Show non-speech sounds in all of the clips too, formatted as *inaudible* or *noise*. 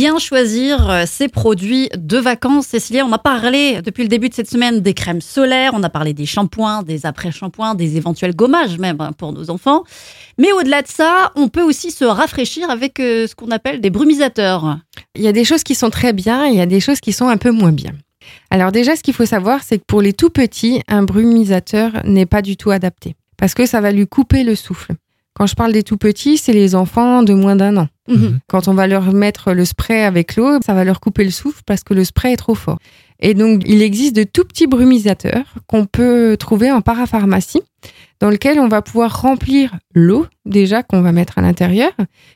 bien choisir euh, ses produits de vacances Cécilia, on a parlé depuis le début de cette semaine des crèmes solaires, on a parlé des shampoings, des après-shampoings, des éventuels gommages même hein, pour nos enfants. Mais au-delà de ça, on peut aussi se rafraîchir avec euh, ce qu'on appelle des brumisateurs. Il y a des choses qui sont très bien et il y a des choses qui sont un peu moins bien. Alors déjà, ce qu'il faut savoir, c'est que pour les tout petits, un brumisateur n'est pas du tout adapté parce que ça va lui couper le souffle. Quand je parle des tout petits, c'est les enfants de moins d'un an. Mhm. Quand on va leur mettre le spray avec l'eau, ça va leur couper le souffle parce que le spray est trop fort. Et donc, il existe de tout petits brumisateurs qu'on peut trouver en parapharmacie, dans lequel on va pouvoir remplir l'eau, déjà, qu'on va mettre à l'intérieur,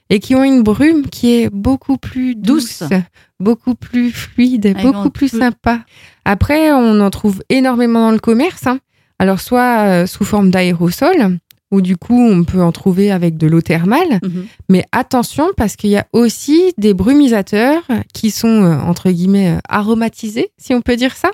et qui ont une brume qui est beaucoup plus douce, Douce. beaucoup plus fluide, beaucoup plus sympa. Après, on en trouve énormément dans le commerce. hein. Alors, soit euh, sous forme d'aérosol, ou du coup, on peut en trouver avec de l'eau thermale. Mhm. Mais attention, parce qu'il y a aussi des brumisateurs qui sont, euh, entre guillemets, euh, aromatisés, si on peut dire ça.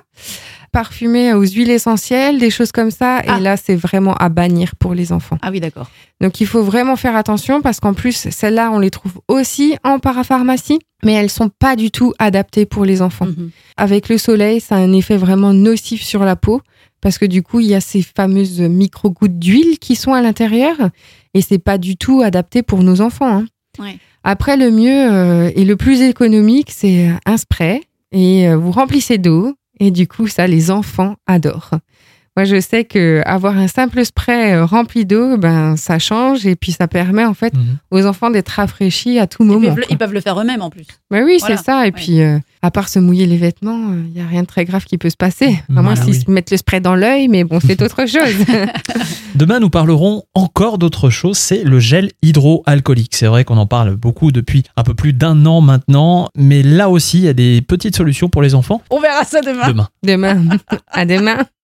Parfumés aux huiles essentielles, des choses comme ça. Ah. Et là, c'est vraiment à bannir pour les enfants. Ah oui, d'accord. Donc, il faut vraiment faire attention parce qu'en plus, celles-là, on les trouve aussi en parapharmacie, mais elles sont pas du tout adaptées pour les enfants. Mhm. Avec le soleil, ça a un effet vraiment nocif sur la peau parce que du coup, il y a ces fameuses micro-gouttes d'huile qui sont à l'intérieur et c'est pas du tout adapté pour nos enfants. hein. Ouais. Après, le mieux euh, et le plus économique, c'est un spray et euh, vous remplissez d'eau et du coup, ça, les enfants adorent. Moi, je sais que avoir un simple spray euh, rempli d'eau, ben, ça change et puis ça permet en fait Mhm. aux enfants d'être rafraîchis à tout Ils moment. peuvent, le- quoi. ils peuvent le faire eux-mêmes en plus. Ben oui, Voilà. c'est ça. Et Ouais. puis, euh, à part se mouiller les vêtements, il n'y a rien de très grave qui peut se passer. À moins Voilà, s'ils oui. se mettent le spray dans l'œil, mais bon, c'est autre *laughs* chose. *laughs* Demain, nous parlerons encore d'autre chose, c'est le gel hydroalcoolique. C'est vrai qu'on en parle beaucoup depuis un peu plus d'un an maintenant, mais là aussi, il y a des petites solutions pour les enfants On verra ça demain. demain. demain. À demain.